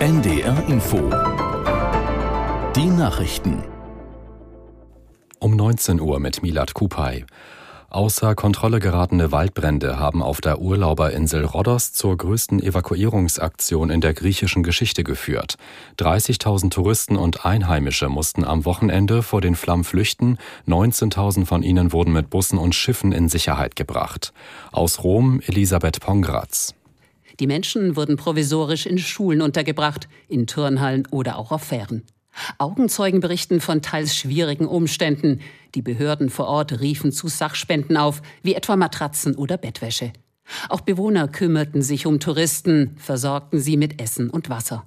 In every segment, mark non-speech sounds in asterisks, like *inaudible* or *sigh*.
NDR Info. Die Nachrichten. Um 19 Uhr mit Milad Kupay. Außer Kontrolle geratene Waldbrände haben auf der Urlauberinsel Rhodos zur größten Evakuierungsaktion in der griechischen Geschichte geführt. 30.000 Touristen und Einheimische mussten am Wochenende vor den Flammen flüchten. 19.000 von ihnen wurden mit Bussen und Schiffen in Sicherheit gebracht. Aus Rom Elisabeth Pongratz. Die Menschen wurden provisorisch in Schulen untergebracht, in Turnhallen oder auch auf Fähren. Augenzeugen berichten von teils schwierigen Umständen. Die Behörden vor Ort riefen zu Sachspenden auf, wie etwa Matratzen oder Bettwäsche. Auch Bewohner kümmerten sich um Touristen, versorgten sie mit Essen und Wasser.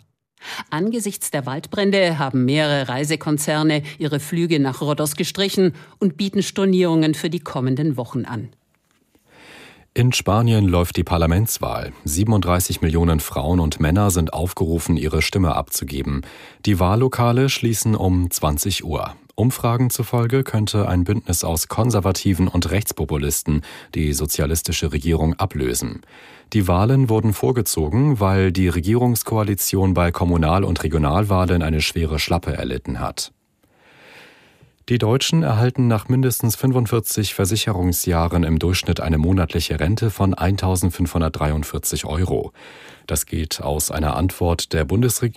Angesichts der Waldbrände haben mehrere Reisekonzerne ihre Flüge nach Rhodos gestrichen und bieten Stornierungen für die kommenden Wochen an. In Spanien läuft die Parlamentswahl. 37 Millionen Frauen und Männer sind aufgerufen, ihre Stimme abzugeben. Die Wahllokale schließen um 20 Uhr. Umfragen zufolge könnte ein Bündnis aus Konservativen und Rechtspopulisten die sozialistische Regierung ablösen. Die Wahlen wurden vorgezogen, weil die Regierungskoalition bei Kommunal- und Regionalwahlen eine schwere Schlappe erlitten hat. Die Deutschen erhalten nach mindestens 45 Versicherungsjahren im Durchschnitt eine monatliche Rente von 1.543 Euro. Das geht aus einer Antwort Bundesre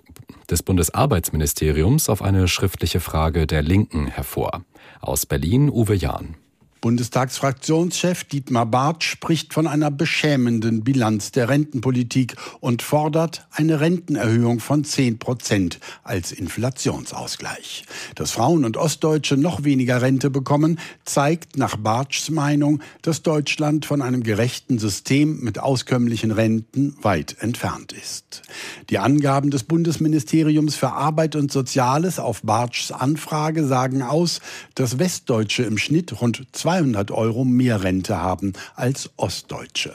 des Bundesarbeitsministeriums auf eine schriftliche Frage der Linken hervor. Aus Berlin Uwe Jahn. Bundestagsfraktionschef Dietmar Barth spricht von einer beschämenden Bilanz der Rentenpolitik und fordert eine Rentenerhöhung von 10 Prozent als Inflationsausgleich. Dass Frauen und Ostdeutsche noch weniger Rente bekommen, zeigt nach Barths Meinung, dass Deutschland von einem gerechten System mit auskömmlichen Renten weit entfernt ist. Die Angaben des Bundesministeriums für Arbeit und Soziales auf Barths Anfrage sagen aus, dass Westdeutsche im Schnitt rund 2 200 Euro mehr Rente haben als Ostdeutsche.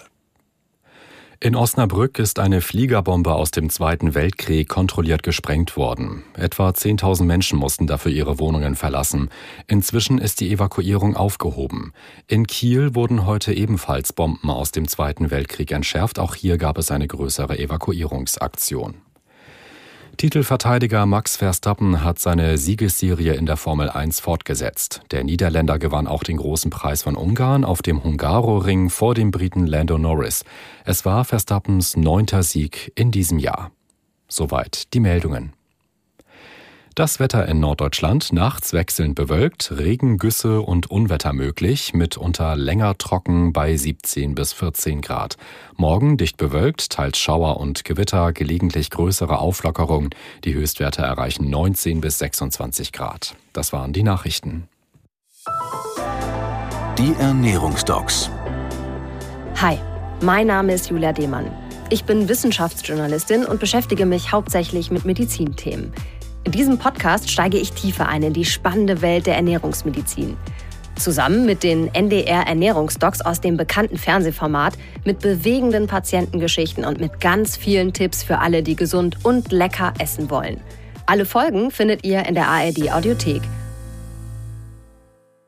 In Osnabrück ist eine Fliegerbombe aus dem Zweiten Weltkrieg kontrolliert gesprengt worden. Etwa 10.000 Menschen mussten dafür ihre Wohnungen verlassen. Inzwischen ist die Evakuierung aufgehoben. In Kiel wurden heute ebenfalls Bomben aus dem Zweiten Weltkrieg entschärft. Auch hier gab es eine größere Evakuierungsaktion. Titelverteidiger Max Verstappen hat seine Siegesserie in der Formel 1 fortgesetzt. Der Niederländer gewann auch den großen Preis von Ungarn auf dem Hungaroring vor dem Briten Lando Norris. Es war Verstappens neunter Sieg in diesem Jahr. Soweit die Meldungen. Das Wetter in Norddeutschland nachts wechselnd bewölkt, Regengüsse und Unwetter möglich, mitunter länger trocken bei 17 bis 14 Grad. Morgen dicht bewölkt, teils Schauer und Gewitter, gelegentlich größere Auflockerung. Die Höchstwerte erreichen 19 bis 26 Grad. Das waren die Nachrichten. Die Ernährungsdocs. Hi, mein Name ist Julia Demann. Ich bin Wissenschaftsjournalistin und beschäftige mich hauptsächlich mit Medizinthemen. In diesem Podcast steige ich tiefer ein in die spannende Welt der Ernährungsmedizin. Zusammen mit den NDR Ernährungsdocs aus dem bekannten Fernsehformat, mit bewegenden Patientengeschichten und mit ganz vielen Tipps für alle, die gesund und lecker essen wollen. Alle Folgen findet ihr in der ARD Audiothek.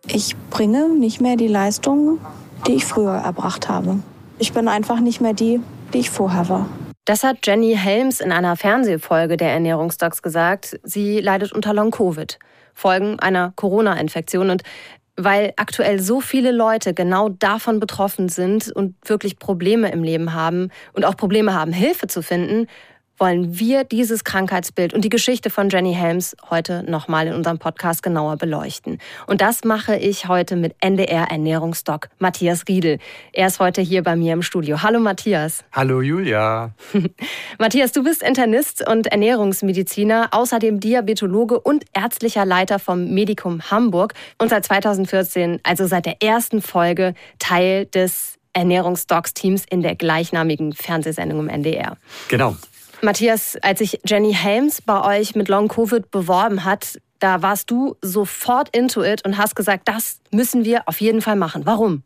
Ich bringe nicht mehr die Leistung, die ich früher erbracht habe. Ich bin einfach nicht mehr die, die ich vorher war. Das hat Jenny Helms in einer Fernsehfolge der Ernährungsdocs gesagt. Sie leidet unter Long-Covid, Folgen einer Corona-Infektion. Und weil aktuell so viele Leute genau davon betroffen sind und wirklich Probleme im Leben haben und auch Probleme haben, Hilfe zu finden, wollen wir dieses Krankheitsbild und die Geschichte von Jenny Helms heute nochmal in unserem Podcast genauer beleuchten. Und das mache ich heute mit NDR Ernährungsdoc Matthias Riedel. Er ist heute hier bei mir im Studio. Hallo Matthias. Hallo Julia. *laughs* Matthias, du bist Internist und Ernährungsmediziner, außerdem Diabetologe und ärztlicher Leiter vom Medikum Hamburg und seit 2014, also seit der ersten Folge, Teil des Ernährungsdocs-Teams in der gleichnamigen Fernsehsendung im NDR. Genau. Matthias, als sich Jenny Helms bei euch mit Long Covid beworben hat, da warst du sofort into it und hast gesagt, das müssen wir auf jeden Fall machen. Warum?